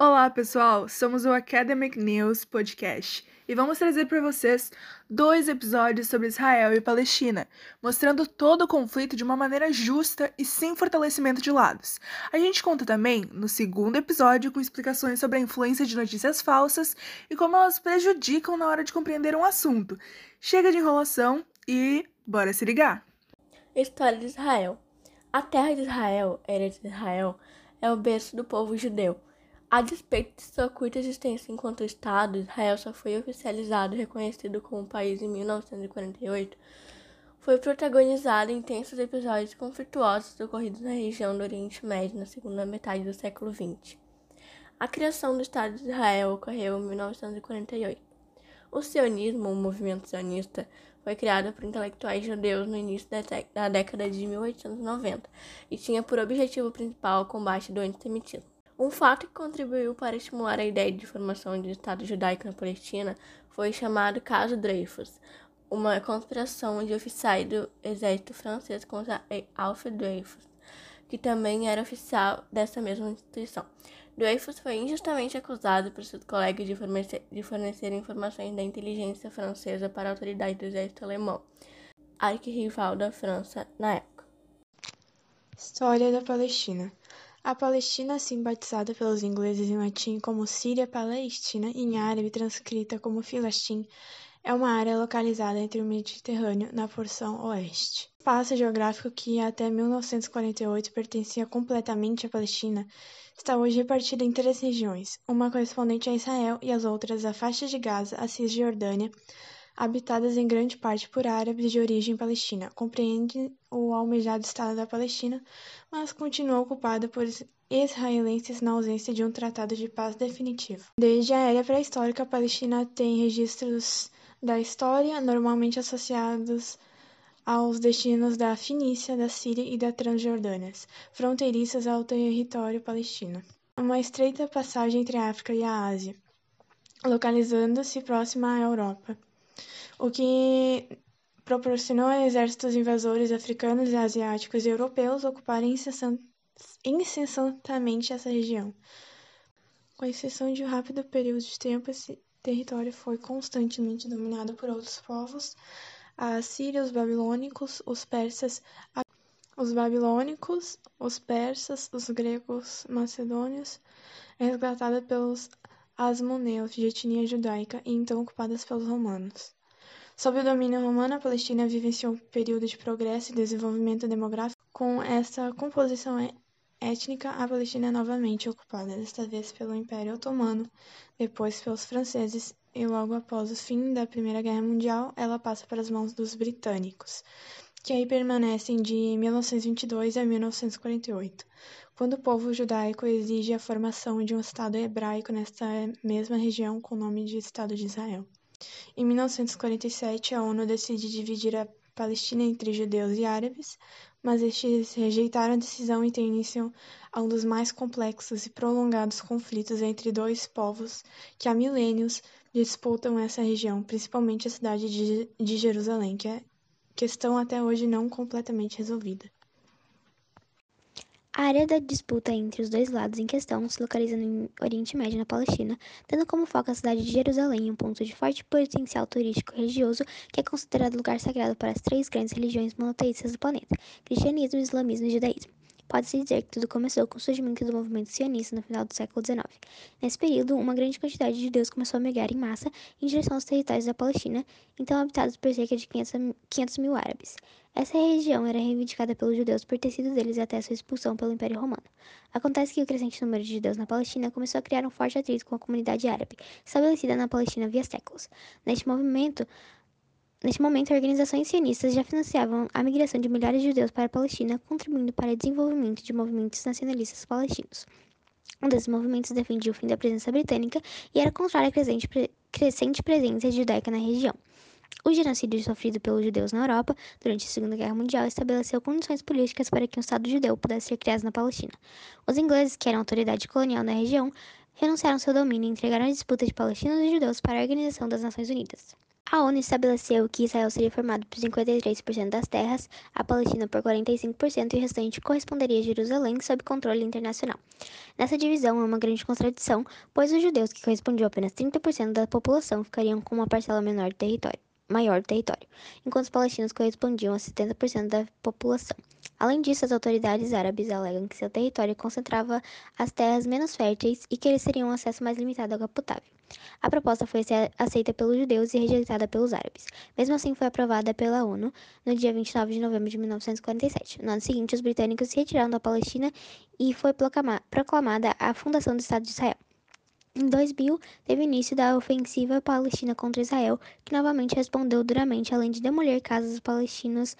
Olá, pessoal! Somos o Academic News Podcast e vamos trazer para vocês dois episódios sobre Israel e Palestina, mostrando todo o conflito de uma maneira justa e sem fortalecimento de lados. A gente conta também, no segundo episódio, com explicações sobre a influência de notícias falsas e como elas prejudicam na hora de compreender um assunto. Chega de enrolação e bora se ligar! História de Israel A terra de Israel, Eretz Israel, é o berço do povo judeu. A despeito de sua curta existência enquanto Estado, Israel só foi oficializado e reconhecido como país em 1948. Foi protagonizado intensos episódios conflituosos ocorridos na região do Oriente Médio na segunda metade do século XX. A criação do Estado de Israel ocorreu em 1948. O sionismo, o movimento sionista, foi criado por intelectuais judeus no início da década de 1890 e tinha por objetivo principal o combate do antissemitismo. Um fato que contribuiu para estimular a ideia de formação de Estado judaico na Palestina foi chamado Caso Dreyfus, uma conspiração de oficiais do exército francês contra Alfred Dreyfus, que também era oficial dessa mesma instituição. Dreyfus foi injustamente acusado por seus colegas de fornecer, de fornecer informações da inteligência francesa para a autoridade do exército alemão, arquirrival da França na época. História da Palestina a Palestina, assim batizada pelos ingleses em latim como Síria Palestina e em árabe transcrita como Filastim, é uma área localizada entre o Mediterrâneo na porção oeste. O espaço geográfico que até 1948 pertencia completamente à Palestina está hoje repartido em três regiões, uma correspondente a Israel e as outras a faixa de Gaza, a Cisjordânia, habitadas em grande parte por árabes de origem palestina. Compreende o almejado Estado da Palestina, mas continua ocupada por israelenses na ausência de um tratado de paz definitivo. Desde a era pré-histórica, a Palestina tem registros da história, normalmente associados aos destinos da Finícia, da Síria e da Transjordânia, fronteiriças ao território palestino. Uma estreita passagem entre a África e a Ásia, localizando-se próxima à Europa o que proporcionou a exércitos invasores africanos, asiáticos e europeus ocuparem incessantemente essa região. Com exceção de um rápido período de tempo, esse território foi constantemente dominado por outros povos, a os babilônicos, os persas, os babilônicos, os persas, os gregos macedônios, resgatada pelos asmoneus de etnia judaica e então ocupadas pelos romanos. Sob o domínio romano, a Palestina vivenciou um período de progresso e desenvolvimento demográfico. Com essa composição étnica, a Palestina é novamente ocupada, desta vez pelo Império Otomano, depois pelos franceses e logo após o fim da Primeira Guerra Mundial, ela passa para as mãos dos britânicos, que aí permanecem de 1922 a 1948, quando o povo judaico exige a formação de um Estado hebraico nesta mesma região com o nome de Estado de Israel. Em 1947, a ONU decide dividir a Palestina entre judeus e árabes, mas estes rejeitaram a decisão e tem início a um dos mais complexos e prolongados conflitos entre dois povos que há milênios disputam essa região, principalmente a cidade de Jerusalém, que é questão até hoje não completamente resolvida. A área da disputa entre os dois lados em questão se localiza no Oriente Médio, na Palestina, tendo como foco a cidade de Jerusalém, um ponto de forte potencial turístico religioso que é considerado lugar sagrado para as três grandes religiões monoteístas do planeta: cristianismo, islamismo e judaísmo. Pode-se dizer que tudo começou com o surgimento do movimento sionista no final do século XIX. Nesse período, uma grande quantidade de judeus começou a migrar em massa em direção aos territórios da Palestina, então habitados por cerca de 500 mil árabes. Essa região era reivindicada pelos judeus por ter sido deles até sua expulsão pelo Império Romano. Acontece que o crescente número de judeus na Palestina começou a criar um forte atrito com a comunidade árabe, estabelecida na Palestina via séculos. Neste movimento, Neste momento, organizações sionistas já financiavam a migração de milhares de judeus para a Palestina, contribuindo para o desenvolvimento de movimentos nacionalistas palestinos. Um desses movimentos defendia o fim da presença britânica e era contrário à crescente, crescente presença judaica na região. O genocídio sofrido pelos judeus na Europa durante a Segunda Guerra Mundial estabeleceu condições políticas para que um Estado judeu pudesse ser criado na Palestina. Os ingleses, que eram autoridade colonial na região, renunciaram seu domínio e entregaram a disputa de palestinos e judeus para a Organização das Nações Unidas. A ONU estabeleceu que Israel seria formado por 53% das terras, a Palestina por 45% e o restante corresponderia a Jerusalém sob controle internacional. Nessa divisão há uma grande contradição, pois os judeus, que correspondiam a apenas 30% da população, ficariam com uma parcela menor do território maior do território, enquanto os palestinos correspondiam a 70% da população. Além disso, as autoridades árabes alegam que seu território concentrava as terras menos férteis e que eles teriam acesso mais limitado à água potável. A proposta foi aceita pelos judeus e rejeitada pelos árabes. Mesmo assim, foi aprovada pela ONU no dia 29 de novembro de 1947. No ano seguinte, os britânicos se retiraram da Palestina e foi proclamada a fundação do Estado de Israel. Em 2000, teve início da ofensiva palestina contra Israel, que novamente respondeu duramente, além de demolir casas palestinas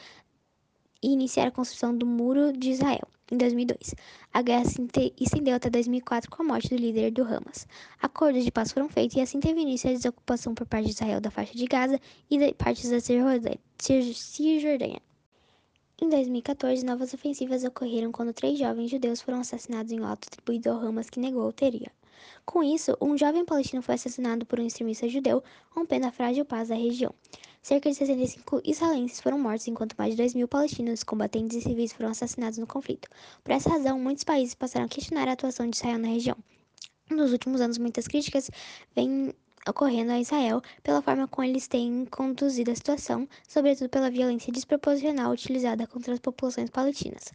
e iniciar a construção do Muro de Israel. Em 2002, a guerra se estendeu até 2004 com a morte do líder do Hamas. Acordos de paz foram feitos e assim teve início a desocupação por parte de Israel da faixa de Gaza e de partes da Cisjordânia. Em 2014, novas ofensivas ocorreram quando três jovens judeus foram assassinados em um auto atribuído ao Hamas que negou a autoria. Com isso, um jovem palestino foi assassinado por um extremista judeu, rompendo a frágil paz da região. Cerca de 65 israelenses foram mortos, enquanto mais de 2 mil palestinos, combatentes e civis foram assassinados no conflito. Por essa razão, muitos países passaram a questionar a atuação de Israel na região. Nos últimos anos, muitas críticas vêm ocorrendo a Israel pela forma como eles têm conduzido a situação, sobretudo pela violência desproporcional utilizada contra as populações palestinas.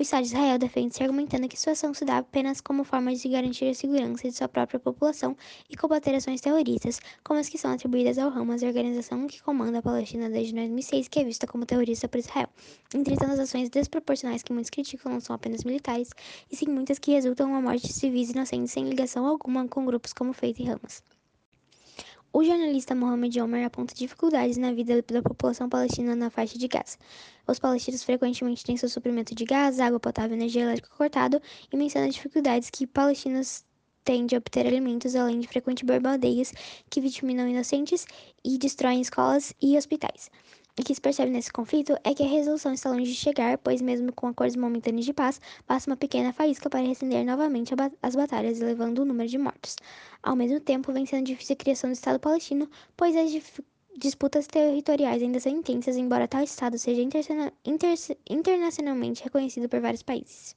O Estado de Israel defende-se argumentando que a situação se dá apenas como forma de garantir a segurança de sua própria população e combater ações terroristas, como as que são atribuídas ao Hamas, a organização que comanda a Palestina desde 2006, que é vista como terrorista por Israel. Entretanto, as ações desproporcionais que muitos criticam não são apenas militares, e sim muitas que resultam na morte de civis inocentes sem ligação alguma com grupos como Feita e Hamas. O jornalista Mohamed Omer aponta dificuldades na vida da população palestina na faixa de Gaza. Os palestinos frequentemente têm seu suprimento de gás, água potável e energia elétrica cortado e menciona dificuldades que palestinos têm de obter alimentos, além de frequentes bombardeios que vitimam inocentes e destroem escolas e hospitais. O que se percebe nesse conflito é que a resolução está longe de chegar, pois, mesmo com acordos momentâneos de paz, basta uma pequena faísca para recender novamente as batalhas, elevando o número de mortos. Ao mesmo tempo, vem sendo difícil a criação do Estado palestino, pois as disputas territoriais ainda são intensas, embora tal Estado seja inter internacionalmente reconhecido por vários países.